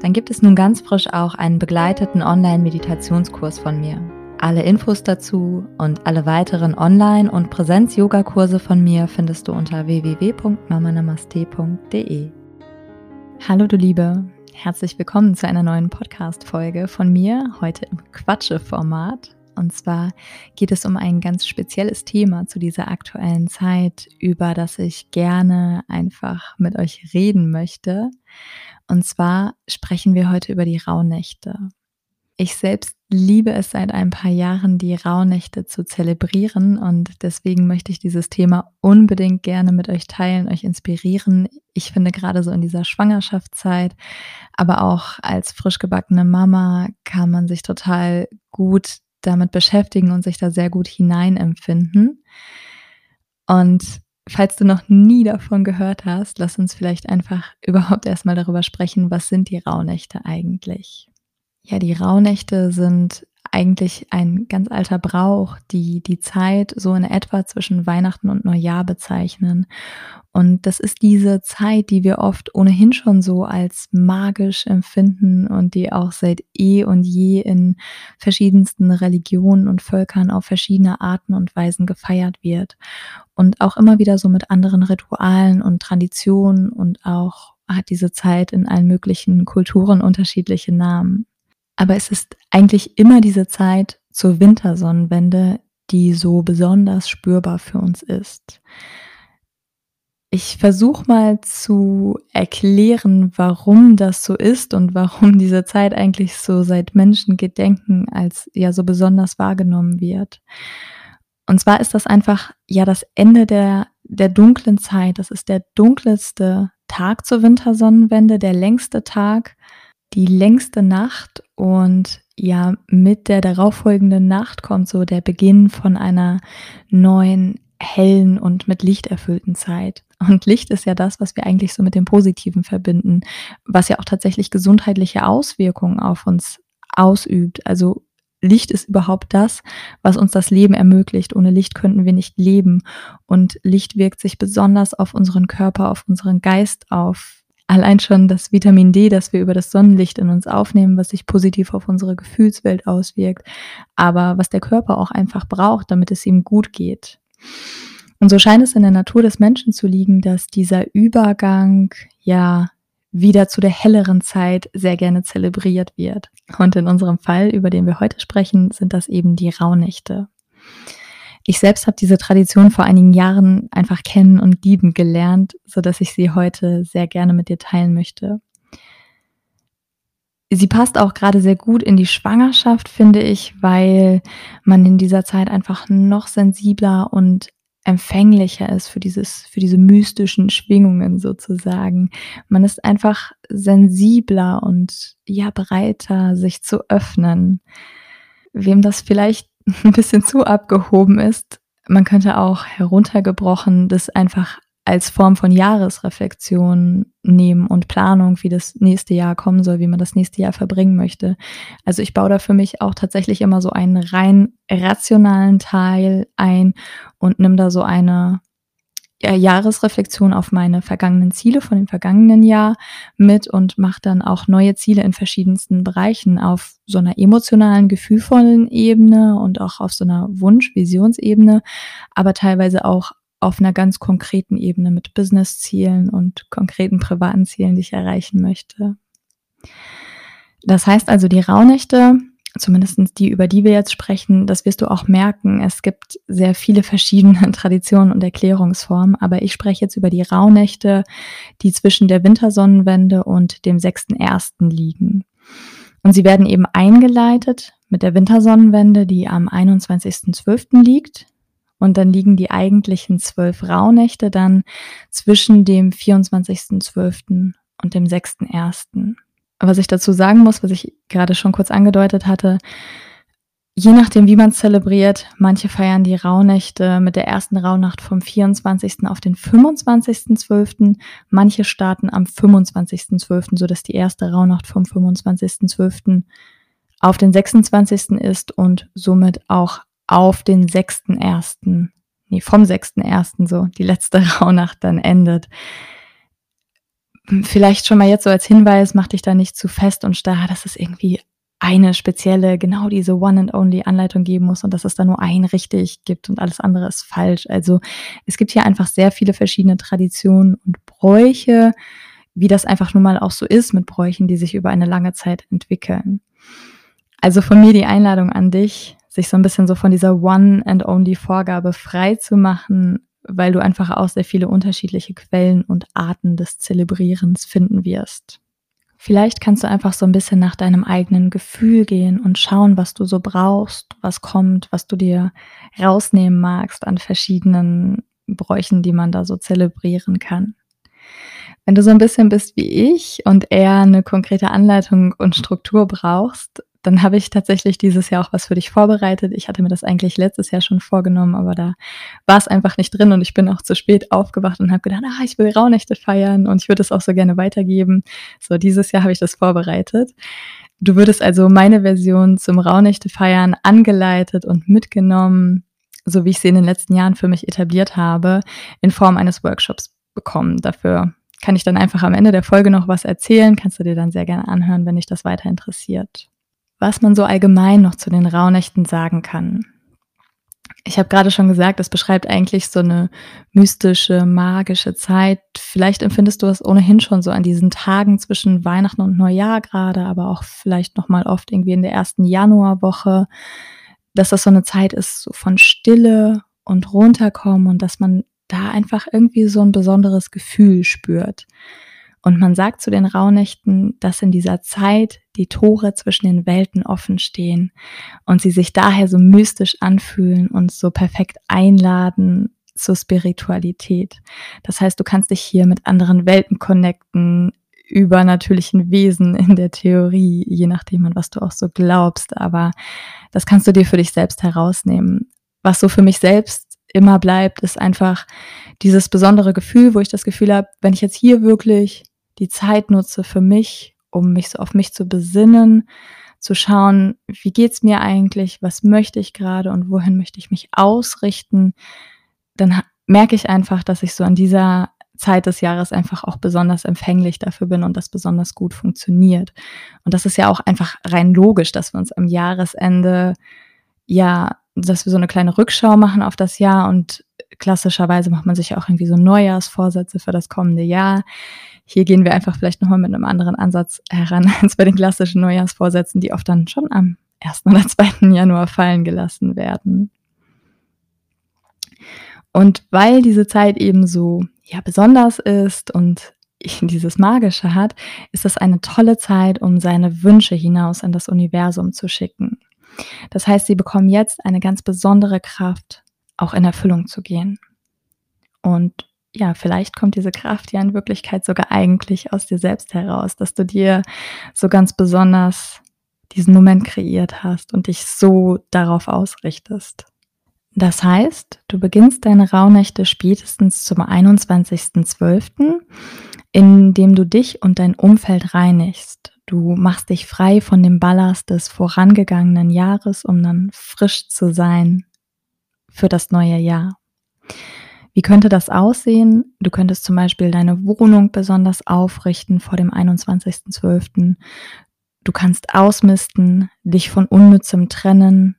dann gibt es nun ganz frisch auch einen begleiteten Online-Meditationskurs von mir. Alle Infos dazu und alle weiteren Online- und Präsenz-Yoga-Kurse von mir findest du unter www.mamanamaste.de. Hallo du Liebe, herzlich willkommen zu einer neuen Podcast-Folge von mir, heute im Quatsche-Format. Und zwar geht es um ein ganz spezielles Thema zu dieser aktuellen Zeit, über das ich gerne einfach mit euch reden möchte. Und zwar sprechen wir heute über die Rauhnächte. Ich selbst liebe es seit ein paar Jahren, die Rauhnächte zu zelebrieren und deswegen möchte ich dieses Thema unbedingt gerne mit euch teilen, euch inspirieren. Ich finde gerade so in dieser Schwangerschaftszeit, aber auch als frisch gebackene Mama kann man sich total gut damit beschäftigen und sich da sehr gut hineinempfinden. Und falls du noch nie davon gehört hast, lass uns vielleicht einfach überhaupt erstmal darüber sprechen, was sind die Rauhnächte eigentlich? Ja, die Rauhnächte sind eigentlich ein ganz alter Brauch, die die Zeit so in etwa zwischen Weihnachten und Neujahr bezeichnen. Und das ist diese Zeit, die wir oft ohnehin schon so als magisch empfinden und die auch seit eh und je in verschiedensten Religionen und Völkern auf verschiedene Arten und Weisen gefeiert wird. Und auch immer wieder so mit anderen Ritualen und Traditionen und auch hat diese Zeit in allen möglichen Kulturen unterschiedliche Namen. Aber es ist eigentlich immer diese Zeit zur Wintersonnenwende, die so besonders spürbar für uns ist. Ich versuche mal zu erklären, warum das so ist und warum diese Zeit eigentlich so seit Menschengedenken als ja so besonders wahrgenommen wird. Und zwar ist das einfach ja das Ende der, der dunklen Zeit. Das ist der dunkelste Tag zur Wintersonnenwende, der längste Tag die längste Nacht und ja, mit der darauffolgenden Nacht kommt so der Beginn von einer neuen, hellen und mit Licht erfüllten Zeit. Und Licht ist ja das, was wir eigentlich so mit dem Positiven verbinden, was ja auch tatsächlich gesundheitliche Auswirkungen auf uns ausübt. Also Licht ist überhaupt das, was uns das Leben ermöglicht. Ohne Licht könnten wir nicht leben. Und Licht wirkt sich besonders auf unseren Körper, auf unseren Geist auf, Allein schon das Vitamin D, das wir über das Sonnenlicht in uns aufnehmen, was sich positiv auf unsere Gefühlswelt auswirkt, aber was der Körper auch einfach braucht, damit es ihm gut geht. Und so scheint es in der Natur des Menschen zu liegen, dass dieser Übergang ja wieder zu der helleren Zeit sehr gerne zelebriert wird. Und in unserem Fall, über den wir heute sprechen, sind das eben die Rauhnächte. Ich selbst habe diese Tradition vor einigen Jahren einfach kennen und lieben gelernt, so dass ich sie heute sehr gerne mit dir teilen möchte. Sie passt auch gerade sehr gut in die Schwangerschaft, finde ich, weil man in dieser Zeit einfach noch sensibler und empfänglicher ist für dieses, für diese mystischen Schwingungen sozusagen. Man ist einfach sensibler und ja bereiter, sich zu öffnen. Wem das vielleicht ein bisschen zu abgehoben ist. Man könnte auch heruntergebrochen das einfach als Form von Jahresreflexion nehmen und Planung, wie das nächste Jahr kommen soll, wie man das nächste Jahr verbringen möchte. Also ich baue da für mich auch tatsächlich immer so einen rein rationalen Teil ein und nimm da so eine Jahresreflexion auf meine vergangenen Ziele von dem vergangenen Jahr mit und mache dann auch neue Ziele in verschiedensten Bereichen auf so einer emotionalen, gefühlvollen Ebene und auch auf so einer Wunsch-Visionsebene, aber teilweise auch auf einer ganz konkreten Ebene mit Business-Zielen und konkreten privaten Zielen, die ich erreichen möchte. Das heißt also, die Rauhnächte zumindest die, über die wir jetzt sprechen, das wirst du auch merken. Es gibt sehr viele verschiedene Traditionen und Erklärungsformen, aber ich spreche jetzt über die Rauhnächte, die zwischen der Wintersonnenwende und dem 6.1. liegen. Und sie werden eben eingeleitet mit der Wintersonnenwende, die am 21.12. liegt. Und dann liegen die eigentlichen zwölf Rauhnächte dann zwischen dem 24.12. und dem 6.1. was ich dazu sagen muss, was ich gerade schon kurz angedeutet hatte, je nachdem, wie man zelebriert, manche feiern die Rauhnächte mit der ersten Rauhnacht vom 24. auf den 25.12., manche starten am 25.12., sodass die erste Rauhnacht vom 25.12. auf den 26. ist und somit auch auf den 6.1., nee, vom 6.1. so, die letzte Rauhnacht dann endet vielleicht schon mal jetzt so als Hinweis, mach dich da nicht zu fest und starr, dass es irgendwie eine spezielle, genau diese One and Only Anleitung geben muss und dass es da nur ein richtig gibt und alles andere ist falsch. Also es gibt hier einfach sehr viele verschiedene Traditionen und Bräuche, wie das einfach nun mal auch so ist mit Bräuchen, die sich über eine lange Zeit entwickeln. Also von mir die Einladung an dich, sich so ein bisschen so von dieser One and Only Vorgabe frei zu machen, weil du einfach auch sehr viele unterschiedliche Quellen und Arten des Zelebrierens finden wirst. Vielleicht kannst du einfach so ein bisschen nach deinem eigenen Gefühl gehen und schauen, was du so brauchst, was kommt, was du dir rausnehmen magst an verschiedenen Bräuchen, die man da so zelebrieren kann. Wenn du so ein bisschen bist wie ich und eher eine konkrete Anleitung und Struktur brauchst, dann habe ich tatsächlich dieses Jahr auch was für dich vorbereitet. Ich hatte mir das eigentlich letztes Jahr schon vorgenommen, aber da war es einfach nicht drin und ich bin auch zu spät aufgewacht und habe gedacht, ah, ich will Rauhnächte feiern und ich würde es auch so gerne weitergeben. So, dieses Jahr habe ich das vorbereitet. Du würdest also meine Version zum Rauhnächte feiern angeleitet und mitgenommen, so wie ich sie in den letzten Jahren für mich etabliert habe, in Form eines Workshops bekommen. Dafür kann ich dann einfach am Ende der Folge noch was erzählen. Kannst du dir dann sehr gerne anhören, wenn dich das weiter interessiert was man so allgemein noch zu den Rauhnächten sagen kann. Ich habe gerade schon gesagt, es beschreibt eigentlich so eine mystische, magische Zeit. Vielleicht empfindest du es ohnehin schon so an diesen Tagen zwischen Weihnachten und Neujahr gerade, aber auch vielleicht noch mal oft irgendwie in der ersten Januarwoche, dass das so eine Zeit ist so von Stille und runterkommen und dass man da einfach irgendwie so ein besonderes Gefühl spürt. Und man sagt zu den Rauhnächten, dass in dieser Zeit die Tore zwischen den Welten offen stehen und sie sich daher so mystisch anfühlen und so perfekt einladen zur Spiritualität. Das heißt, du kannst dich hier mit anderen Welten connecten, über natürlichen Wesen in der Theorie, je nachdem, an was du auch so glaubst. Aber das kannst du dir für dich selbst herausnehmen. Was so für mich selbst immer bleibt, ist einfach dieses besondere Gefühl, wo ich das Gefühl habe, wenn ich jetzt hier wirklich die Zeit nutze für mich, um mich so auf mich zu besinnen, zu schauen, wie geht's mir eigentlich, was möchte ich gerade und wohin möchte ich mich ausrichten, dann merke ich einfach, dass ich so an dieser Zeit des Jahres einfach auch besonders empfänglich dafür bin und das besonders gut funktioniert. Und das ist ja auch einfach rein logisch, dass wir uns am Jahresende ja, dass wir so eine kleine Rückschau machen auf das Jahr und klassischerweise macht man sich auch irgendwie so Neujahrsvorsätze für das kommende Jahr. Hier gehen wir einfach vielleicht nochmal mit einem anderen Ansatz heran als bei den klassischen Neujahrsvorsätzen, die oft dann schon am 1. oder 2. Januar fallen gelassen werden. Und weil diese Zeit eben so ja, besonders ist und dieses Magische hat, ist das eine tolle Zeit, um seine Wünsche hinaus in das Universum zu schicken. Das heißt, sie bekommen jetzt eine ganz besondere Kraft, auch in Erfüllung zu gehen. Und ja, vielleicht kommt diese Kraft ja in Wirklichkeit sogar eigentlich aus dir selbst heraus, dass du dir so ganz besonders diesen Moment kreiert hast und dich so darauf ausrichtest. Das heißt, du beginnst deine Rauhnächte spätestens zum 21.12., indem du dich und dein Umfeld reinigst. Du machst dich frei von dem Ballast des vorangegangenen Jahres, um dann frisch zu sein für das neue Jahr. Wie könnte das aussehen? Du könntest zum Beispiel deine Wohnung besonders aufrichten vor dem 21.12. Du kannst ausmisten, dich von Unnützem trennen.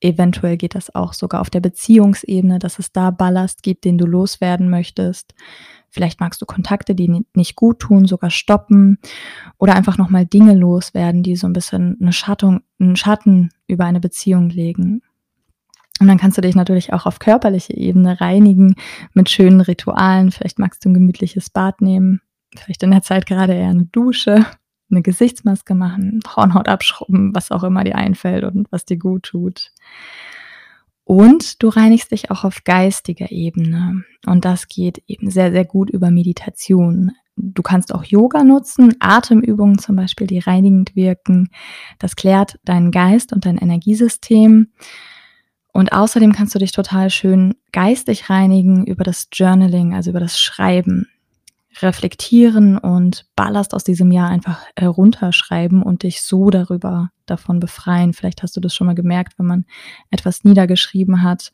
Eventuell geht das auch sogar auf der Beziehungsebene, dass es da Ballast gibt, den du loswerden möchtest. Vielleicht magst du Kontakte, die nicht gut tun, sogar stoppen oder einfach nochmal Dinge loswerden, die so ein bisschen eine Schattung, einen Schatten über eine Beziehung legen. Und dann kannst du dich natürlich auch auf körperliche Ebene reinigen mit schönen Ritualen. Vielleicht magst du ein gemütliches Bad nehmen, vielleicht in der Zeit gerade eher eine Dusche, eine Gesichtsmaske machen, Hornhaut abschrubben, was auch immer dir einfällt und was dir gut tut. Und du reinigst dich auch auf geistiger Ebene. Und das geht eben sehr, sehr gut über Meditation. Du kannst auch Yoga nutzen, Atemübungen zum Beispiel, die reinigend wirken. Das klärt deinen Geist und dein Energiesystem. Und außerdem kannst du dich total schön geistig reinigen über das Journaling, also über das Schreiben. Reflektieren und Ballast aus diesem Jahr einfach herunterschreiben und dich so darüber davon befreien. Vielleicht hast du das schon mal gemerkt, wenn man etwas niedergeschrieben hat,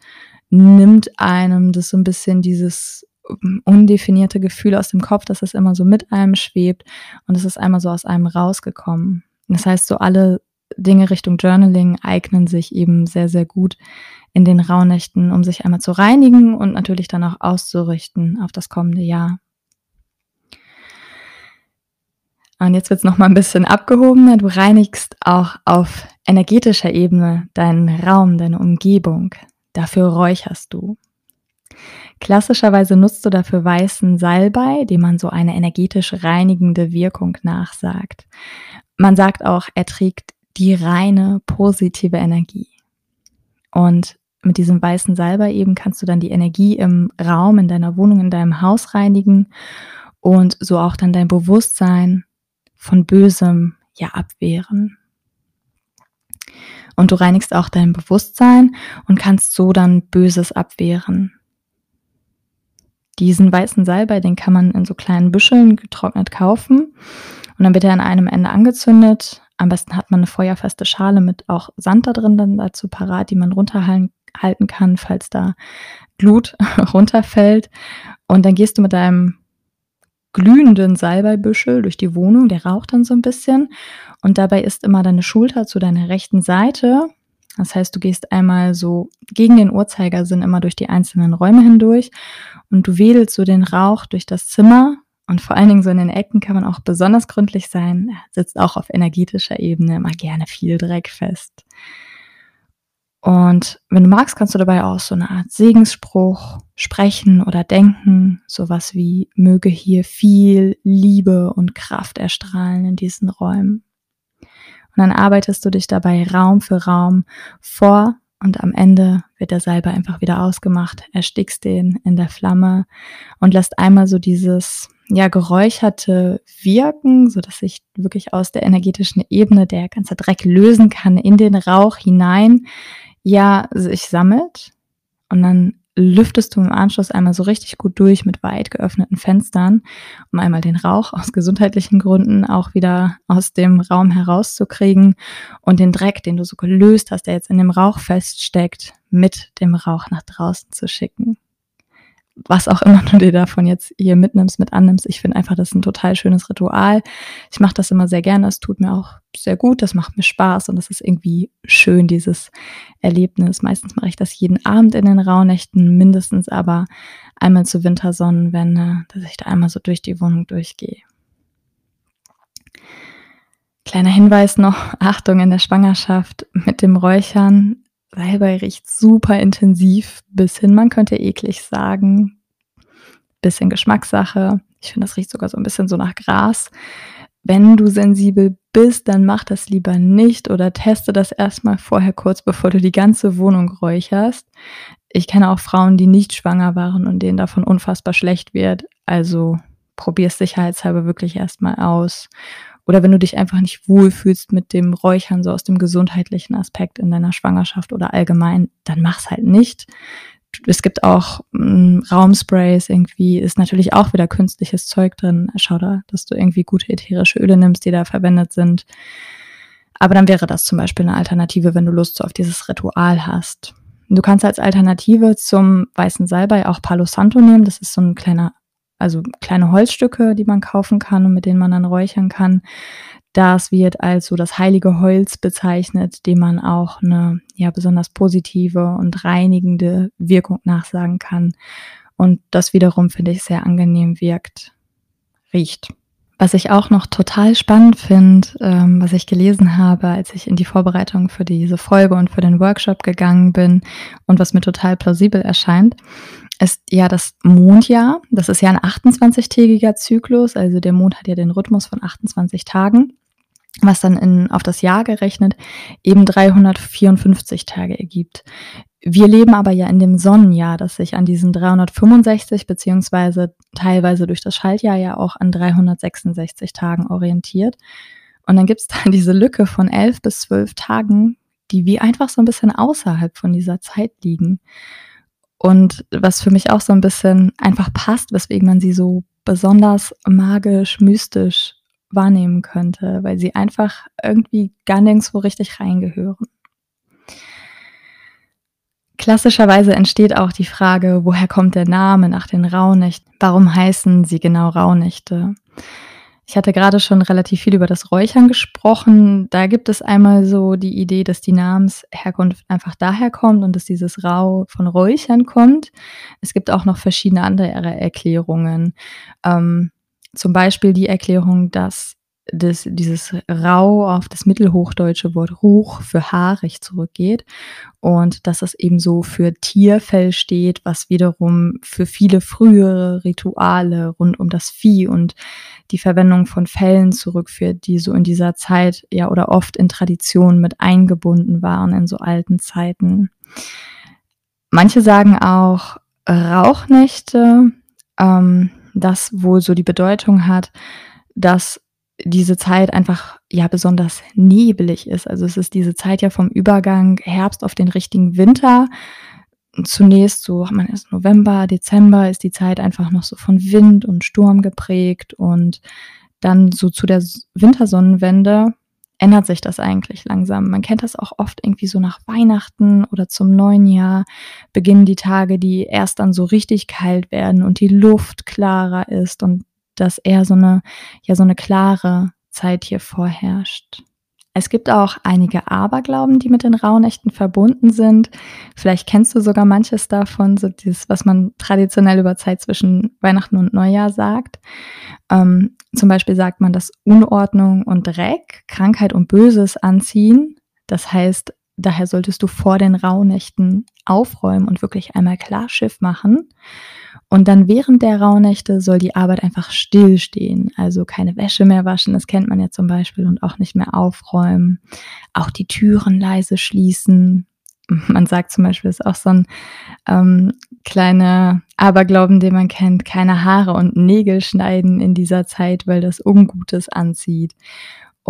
nimmt einem das so ein bisschen dieses ähm, undefinierte Gefühl aus dem Kopf, dass es immer so mit einem schwebt und es ist einmal so aus einem rausgekommen. Das heißt, so alle Dinge Richtung Journaling eignen sich eben sehr, sehr gut in den Rauhnächten, um sich einmal zu reinigen und natürlich dann auch auszurichten auf das kommende Jahr. Und jetzt wird es nochmal ein bisschen abgehobener. Du reinigst auch auf energetischer Ebene deinen Raum, deine Umgebung. Dafür räucherst du. Klassischerweise nutzt du dafür weißen Salbei, dem man so eine energetisch reinigende Wirkung nachsagt. Man sagt auch, er trägt die reine positive Energie. Und mit diesem weißen Salbei eben kannst du dann die Energie im Raum, in deiner Wohnung, in deinem Haus reinigen und so auch dann dein Bewusstsein von Bösem ja abwehren. Und du reinigst auch dein Bewusstsein und kannst so dann Böses abwehren. Diesen weißen Salbei, den kann man in so kleinen Büscheln getrocknet kaufen. Und dann wird er an einem Ende angezündet. Am besten hat man eine feuerfeste Schale mit auch Sand da drin dann dazu parat, die man runterhalten kann, falls da Glut runterfällt. Und dann gehst du mit deinem glühenden Salbeibüschel durch die Wohnung, der raucht dann so ein bisschen. Und dabei ist immer deine Schulter zu deiner rechten Seite. Das heißt, du gehst einmal so gegen den Uhrzeigersinn immer durch die einzelnen Räume hindurch und du wedelst so den Rauch durch das Zimmer und vor allen Dingen so in den Ecken kann man auch besonders gründlich sein. Er sitzt auch auf energetischer Ebene immer gerne viel Dreck fest. Und wenn du magst, kannst du dabei auch so eine Art Segensspruch sprechen oder denken. Sowas wie, möge hier viel Liebe und Kraft erstrahlen in diesen Räumen. Und dann arbeitest du dich dabei Raum für Raum vor und am Ende wird der Salbe einfach wieder ausgemacht, erstickst den in der Flamme und lässt einmal so dieses ja geräucherte wirken, so dass sich wirklich aus der energetischen Ebene der ganze Dreck lösen kann in den Rauch hinein, ja sich sammelt und dann lüftest du im Anschluss einmal so richtig gut durch mit weit geöffneten Fenstern, um einmal den Rauch aus gesundheitlichen Gründen auch wieder aus dem Raum herauszukriegen und den Dreck, den du so gelöst hast, der jetzt in dem Rauch feststeckt, mit dem Rauch nach draußen zu schicken was auch immer du dir davon jetzt hier mitnimmst, mit annimmst. Ich finde einfach, das ist ein total schönes Ritual. Ich mache das immer sehr gerne. Es tut mir auch sehr gut. Das macht mir Spaß und das ist irgendwie schön, dieses Erlebnis. Meistens mache ich das jeden Abend in den Rauhnächten, mindestens aber einmal zur Wintersonnenwende, dass ich da einmal so durch die Wohnung durchgehe. Kleiner Hinweis noch, Achtung in der Schwangerschaft mit dem Räuchern. Salbei riecht super intensiv bis hin, man könnte eklig sagen. Bisschen Geschmackssache. Ich finde, das riecht sogar so ein bisschen so nach Gras. Wenn du sensibel bist, dann mach das lieber nicht oder teste das erstmal vorher kurz, bevor du die ganze Wohnung räucherst. Ich kenne auch Frauen, die nicht schwanger waren und denen davon unfassbar schlecht wird. Also probier es sicherheitshalber wirklich erstmal aus. Oder wenn du dich einfach nicht wohlfühlst mit dem Räuchern, so aus dem gesundheitlichen Aspekt in deiner Schwangerschaft oder allgemein, dann mach's halt nicht. Es gibt auch ähm, Raumsprays, irgendwie ist natürlich auch wieder künstliches Zeug drin. Schau da, dass du irgendwie gute ätherische Öle nimmst, die da verwendet sind. Aber dann wäre das zum Beispiel eine Alternative, wenn du Lust auf dieses Ritual hast. Du kannst als Alternative zum weißen Salbei auch Palo Santo nehmen. Das ist so ein kleiner also kleine Holzstücke, die man kaufen kann und mit denen man dann räuchern kann. Das wird als so das heilige Holz bezeichnet, dem man auch eine ja besonders positive und reinigende Wirkung nachsagen kann. Und das wiederum finde ich sehr angenehm wirkt, riecht. Was ich auch noch total spannend finde, ähm, was ich gelesen habe, als ich in die Vorbereitung für diese Folge und für den Workshop gegangen bin und was mir total plausibel erscheint, ist ja das Mondjahr. Das ist ja ein 28-tägiger Zyklus. Also der Mond hat ja den Rhythmus von 28 Tagen, was dann in, auf das Jahr gerechnet eben 354 Tage ergibt. wir leben aber ja in dem Sonnenjahr, das sich an diesen 365 beziehungsweise teilweise durch das Schaltjahr ja auch an 366 Tagen orientiert. Und dann gibt es da diese Lücke von elf bis zwölf Tagen, die wie einfach so ein bisschen außerhalb von dieser Zeit liegen. Und was für mich auch so ein bisschen einfach passt, weswegen man sie so besonders magisch, mystisch wahrnehmen könnte, weil sie einfach irgendwie gar nirgendwo richtig reingehören. Klassischerweise entsteht auch die Frage, woher kommt der Name nach den Rauhnächten? Warum heißen sie genau Rauhnächte? Ich hatte gerade schon relativ viel über das Räuchern gesprochen. Da gibt es einmal so die Idee, dass die Namensherkunft einfach daher kommt und dass dieses Rau von Räuchern kommt. Es gibt auch noch verschiedene andere Erklärungen. Ähm, zum Beispiel die Erklärung, dass das, dieses Rau auf das mittelhochdeutsche Wort Ruch für haarig zurückgeht und dass es eben so für Tierfell steht, was wiederum für viele frühere Rituale rund um das Vieh und die Verwendung von Fellen zurückführt, die so in dieser Zeit ja oder oft in Traditionen mit eingebunden waren in so alten Zeiten. Manche sagen auch Rauchnächte, ähm, das wohl so die Bedeutung hat, dass diese Zeit einfach ja besonders nebelig ist. Also es ist diese Zeit ja vom Übergang Herbst auf den richtigen Winter. Zunächst so, man ist November, Dezember ist die Zeit einfach noch so von Wind und Sturm geprägt und dann so zu der Wintersonnenwende ändert sich das eigentlich langsam. Man kennt das auch oft irgendwie so nach Weihnachten oder zum neuen Jahr beginnen die Tage, die erst dann so richtig kalt werden und die Luft klarer ist und dass eher so eine, ja, so eine klare Zeit hier vorherrscht. Es gibt auch einige Aberglauben, die mit den Rauhnächten verbunden sind. Vielleicht kennst du sogar manches davon, so dieses, was man traditionell über Zeit zwischen Weihnachten und Neujahr sagt. Ähm, zum Beispiel sagt man, dass Unordnung und Dreck, Krankheit und Böses anziehen. Das heißt, daher solltest du vor den Rauhnächten aufräumen und wirklich einmal Klarschiff machen. Und dann während der Rauhnächte soll die Arbeit einfach stillstehen. Also keine Wäsche mehr waschen, das kennt man ja zum Beispiel, und auch nicht mehr aufräumen. Auch die Türen leise schließen. Man sagt zum Beispiel, ist auch so ein ähm, kleiner Aberglauben, den man kennt, keine Haare und Nägel schneiden in dieser Zeit, weil das Ungutes anzieht.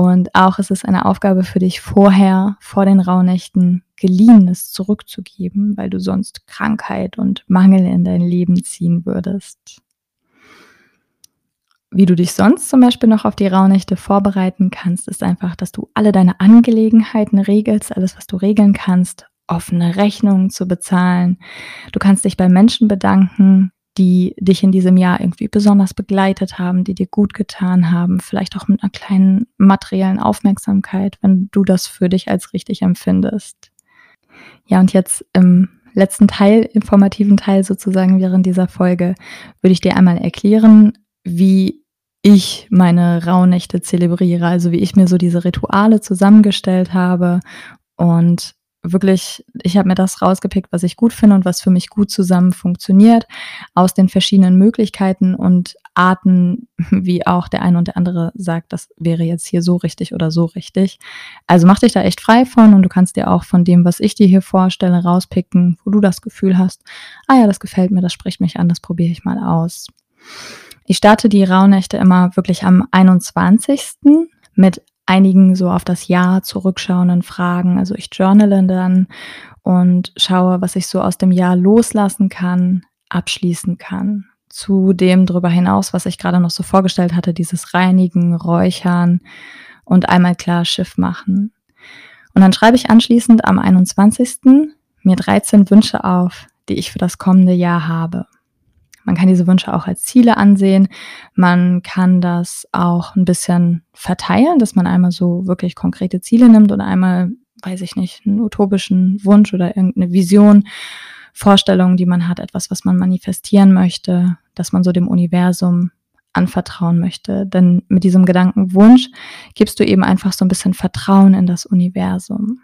Und auch ist es eine Aufgabe für dich vorher, vor den Rauhnächten, Geliehenes zurückzugeben, weil du sonst Krankheit und Mangel in dein Leben ziehen würdest. Wie du dich sonst zum Beispiel noch auf die Rauhnächte vorbereiten kannst, ist einfach, dass du alle deine Angelegenheiten regelst, alles, was du regeln kannst, offene Rechnungen zu bezahlen. Du kannst dich bei Menschen bedanken, die dich in diesem Jahr irgendwie besonders begleitet haben, die dir gut getan haben, vielleicht auch mit einer kleinen materiellen Aufmerksamkeit, wenn du das für dich als richtig empfindest. Ja, und jetzt im letzten Teil, informativen Teil sozusagen während dieser Folge, würde ich dir einmal erklären, wie ich meine Rauhnächte zelebriere, also wie ich mir so diese Rituale zusammengestellt habe und wirklich, ich habe mir das rausgepickt, was ich gut finde und was für mich gut zusammen funktioniert, aus den verschiedenen Möglichkeiten und Arten, wie auch der eine und der andere sagt, das wäre jetzt hier so richtig oder so richtig. Also mach dich da echt frei von und du kannst dir auch von dem, was ich dir hier vorstelle, rauspicken, wo du das Gefühl hast, ah ja, das gefällt mir, das spricht mich an, das probiere ich mal aus. Ich starte die Rauhnächte immer wirklich am 21. mit einigen so auf das Jahr zurückschauenden Fragen. Also ich journale dann und schaue, was ich so aus dem Jahr loslassen kann, abschließen kann. Zu dem darüber hinaus, was ich gerade noch so vorgestellt hatte, dieses Reinigen, Räuchern und einmal klar Schiff machen. Und dann schreibe ich anschließend am 21. mir 13 Wünsche auf, die ich für das kommende Jahr habe. Man kann diese Wünsche auch als Ziele ansehen. Man kann das auch ein bisschen verteilen, dass man einmal so wirklich konkrete Ziele nimmt oder einmal, weiß ich nicht, einen utopischen Wunsch oder irgendeine Vision, Vorstellung, die man hat, etwas, was man manifestieren möchte, dass man so dem Universum anvertrauen möchte. Denn mit diesem Gedankenwunsch gibst du eben einfach so ein bisschen Vertrauen in das Universum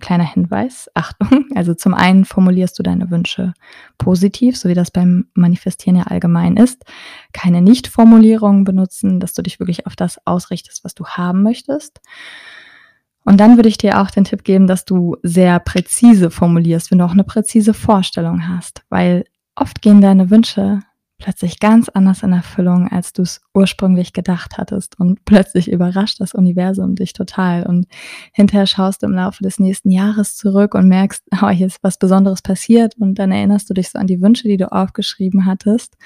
kleiner Hinweis, Achtung. Also zum einen formulierst du deine Wünsche positiv, so wie das beim Manifestieren ja allgemein ist. Keine Nicht-Formulierungen benutzen, dass du dich wirklich auf das ausrichtest, was du haben möchtest. Und dann würde ich dir auch den Tipp geben, dass du sehr präzise formulierst, wenn du auch eine präzise Vorstellung hast, weil oft gehen deine Wünsche plötzlich ganz anders in Erfüllung, als du es ursprünglich gedacht hattest. Und plötzlich überrascht das Universum dich total. Und hinterher schaust du im Laufe des nächsten Jahres zurück und merkst, oh, hier ist was Besonderes passiert. Und dann erinnerst du dich so an die Wünsche, die du aufgeschrieben hattest.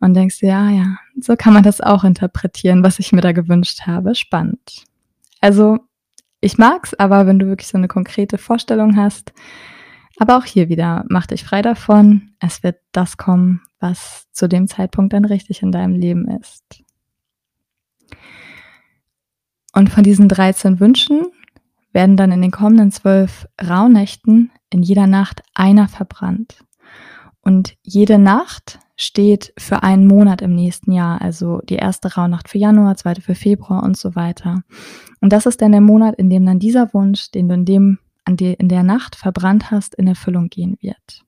Und denkst, ja, ja, so kann man das auch interpretieren, was ich mir da gewünscht habe. Spannend. Also, ich mag's, aber wenn du wirklich so eine konkrete Vorstellung hast, aber auch hier wieder, mach dich frei davon. Es wird das kommen, was zu dem Zeitpunkt dann richtig in deinem Leben ist. Und von diesen 13 Wünschen werden dann in den kommenden zwölf Rauhnächten in jeder Nacht einer verbrannt. Und jede Nacht steht für einen Monat im nächsten Jahr. Also die erste Rauhnacht für Januar, zweite für Februar und so weiter. Und das ist dann der Monat, in dem dann dieser Wunsch, den du in dem an die, in der Nacht verbrannt hast, in Erfüllung gehen wird.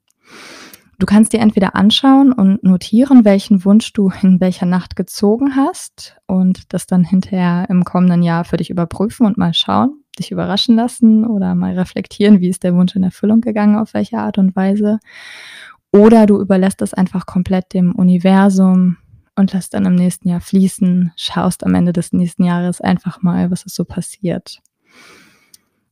Du kannst dir entweder anschauen und notieren, welchen Wunsch du in welcher Nacht gezogen hast und das dann hinterher im kommenden Jahr für dich überprüfen und mal schauen, dich überraschen lassen oder mal reflektieren, wie ist der Wunsch in Erfüllung gegangen, auf welche Art und Weise. Oder du überlässt das einfach komplett dem Universum und lässt dann im nächsten Jahr fließen, schaust am Ende des nächsten Jahres einfach mal, was ist so passiert.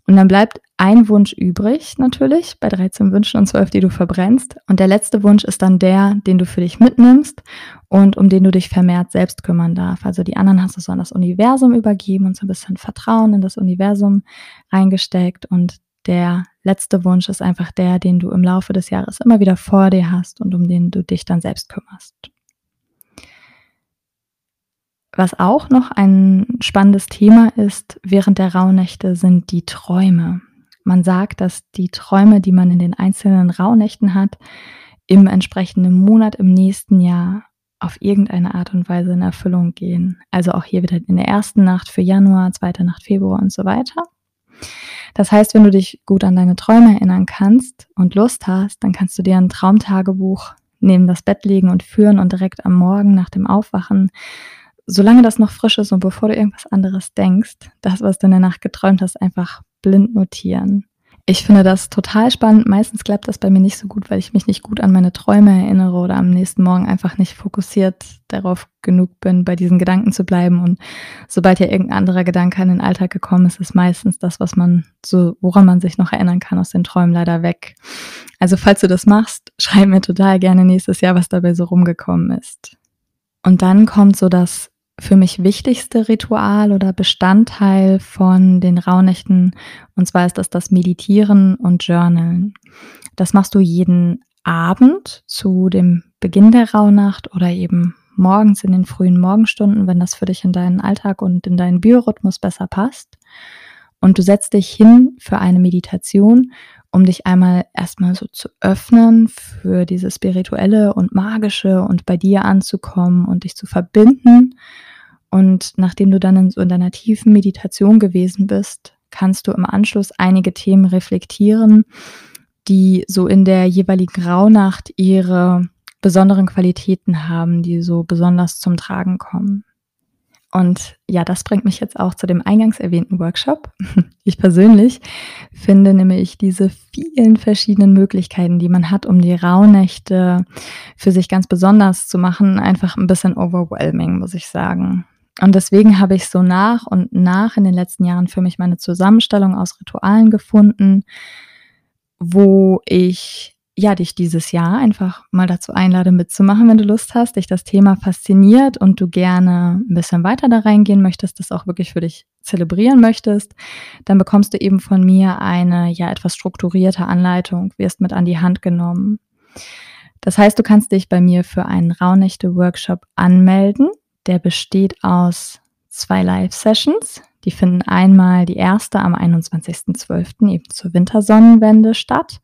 Und dann bleibt ein Wunsch übrig, natürlich, bei 13 Wünschen und 12, die du verbrennst. Und der letzte Wunsch ist dann der, den du für dich mitnimmst und um den du dich vermehrt selbst kümmern darfst. Also die anderen hast du so an das Universum übergeben und so ein bisschen Vertrauen in das Universum reingesteckt. Und der letzte Wunsch ist einfach der, den du im Laufe des Jahres immer wieder vor dir hast und um den du dich dann selbst kümmerst. Was auch noch ein spannendes Thema ist während der Rauhnächte sind die Träume. Man sagt, dass die Träume, die man in den einzelnen Rauhnächten hat, im entsprechenden Monat im nächsten Jahr auf irgendeine Art und Weise in Erfüllung gehen. Also auch hier wieder in der ersten Nacht für Januar, zweite Nacht Februar und so weiter. Das heißt, wenn du dich gut an deine Träume erinnern kannst und Lust hast, dann kannst du dir ein Traumtagebuch neben das Bett legen und führen und direkt am Morgen nach dem Aufwachen solange das noch frisch ist und bevor du irgendwas anderes denkst, das, was du in der Nacht geträumt hast, einfach blind notieren. Ich finde das total spannend. Meistens klappt das bei mir nicht so gut, weil ich mich nicht gut an meine Träume erinnere oder am nächsten Morgen einfach nicht fokussiert darauf genug bin, bei diesen Gedanken zu bleiben. Und sobald ja irgendein anderer Gedanke in den Alltag gekommen ist, ist meistens das, was man so, woran man sich noch erinnern kann, aus den Träumen leider weg. Also falls du das machst, schreib mir total gerne nächstes Jahr, was dabei so rumgekommen ist. Und dann kommt so das für mich wichtigste Ritual oder Bestandteil von den Rauhnächten. Und zwar ist das das Meditieren und Journalen. Das machst du jeden Abend zu dem Beginn der Rauhnacht oder eben morgens in den frühen Morgenstunden, wenn das für dich in deinen Alltag und in deinen Biorhythmus besser passt. Und du setzt dich hin für eine Meditation, um dich einmal erstmal so zu öffnen für dieses spirituelle und magische und bei dir anzukommen und dich zu verbinden und nachdem du dann in, so in deiner tiefen Meditation gewesen bist, kannst du im Anschluss einige Themen reflektieren, die so in der jeweiligen Rauhnacht ihre besonderen Qualitäten haben, die so besonders zum Tragen kommen. Und ja, das bringt mich jetzt auch zu dem eingangs erwähnten Workshop. Ich persönlich finde nämlich diese vielen verschiedenen Möglichkeiten, die man hat, um die Rauhnächte für sich ganz besonders zu machen, einfach ein bisschen overwhelming, muss ich sagen. Und deswegen habe ich so nach und nach in den letzten Jahren für mich meine Zusammenstellung aus Ritualen gefunden, wo ich ja dich dieses Jahr einfach mal dazu einlade mitzumachen, wenn du Lust hast, dich das Thema fasziniert und du gerne ein bisschen weiter da reingehen möchtest, das auch wirklich für dich zelebrieren möchtest, dann bekommst du eben von mir eine ja etwas strukturierte Anleitung, wirst mit an die Hand genommen. Das heißt, du kannst dich bei mir für einen Rauhnächte-Workshop anmelden. Der besteht aus zwei Live-Sessions. Die finden einmal die erste am 21.12. eben zur Wintersonnenwende statt.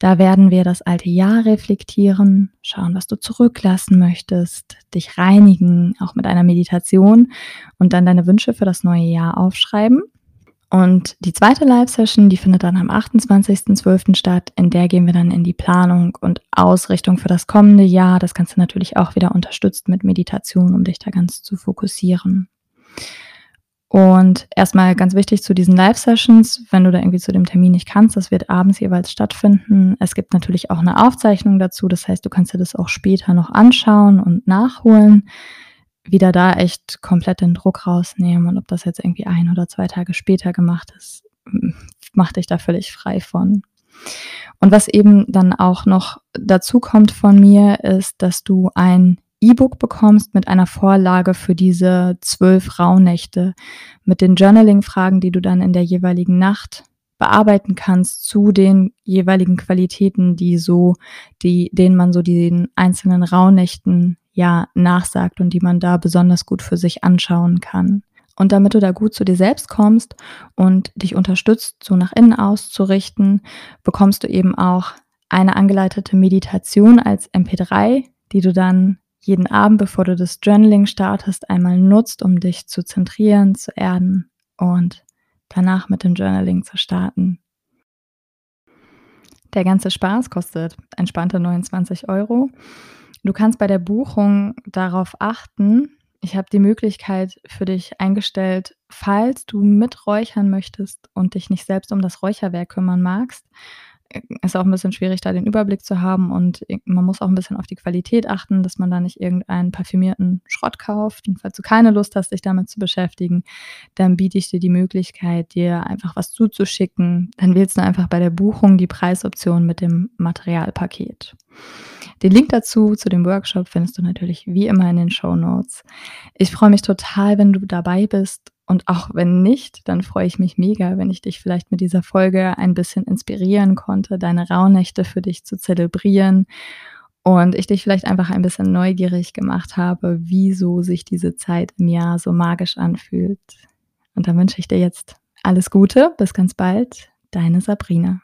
Da werden wir das alte Jahr reflektieren, schauen, was du zurücklassen möchtest, dich reinigen, auch mit einer Meditation und dann deine Wünsche für das neue Jahr aufschreiben. Und die zweite Live-Session, die findet dann am 28.12. statt. In der gehen wir dann in die Planung und Ausrichtung für das kommende Jahr. Das du natürlich auch wieder unterstützt mit Meditation, um dich da ganz zu fokussieren. Und erstmal ganz wichtig zu diesen Live-Sessions, wenn du da irgendwie zu dem Termin nicht kannst, das wird abends jeweils stattfinden. Es gibt natürlich auch eine Aufzeichnung dazu, das heißt, du kannst dir das auch später noch anschauen und nachholen. Wieder da echt komplett den Druck rausnehmen und ob das jetzt irgendwie ein oder zwei Tage später gemacht ist, mach dich da völlig frei von. Und was eben dann auch noch dazu kommt von mir, ist, dass du ein E-Book bekommst mit einer Vorlage für diese zwölf Rauhnächte, mit den Journaling-Fragen, die du dann in der jeweiligen Nacht bearbeiten kannst zu den jeweiligen Qualitäten, die so, die, denen man so den einzelnen Rauhnächten ja nachsagt und die man da besonders gut für sich anschauen kann. Und damit du da gut zu dir selbst kommst und dich unterstützt, so nach innen auszurichten, bekommst du eben auch eine angeleitete Meditation als MP3, die du dann jeden Abend, bevor du das Journaling startest, einmal nutzt, um dich zu zentrieren, zu erden und danach mit dem Journaling zu starten. Der ganze Spaß kostet entspannte 29 Euro. Du kannst bei der Buchung darauf achten, ich habe die Möglichkeit für dich eingestellt, falls du miträuchern möchtest und dich nicht selbst um das Räucherwerk kümmern magst, ist auch ein bisschen schwierig, da den Überblick zu haben und man muss auch ein bisschen auf die Qualität achten, dass man da nicht irgendeinen parfümierten Schrott kauft. Und falls du keine Lust hast, dich damit zu beschäftigen, dann biete ich dir die Möglichkeit, dir einfach was zuzuschicken. Dann wählst du einfach bei der Buchung die Preisoption mit dem Materialpaket. Den Link dazu, zu dem Workshop, findest du natürlich wie immer in den Show Notes. Ich freue mich total, wenn du dabei bist und auch wenn nicht, dann freue ich mich mega, wenn ich dich vielleicht mit dieser Folge ein bisschen inspirieren konnte, deine Rauhnächte für dich zu zelebrieren und ich dich vielleicht einfach ein bisschen neugierig gemacht habe, wieso sich diese Zeit im Jahr so magisch anfühlt. Und dann wünsche ich dir jetzt alles Gute, bis ganz bald, deine Sabrina.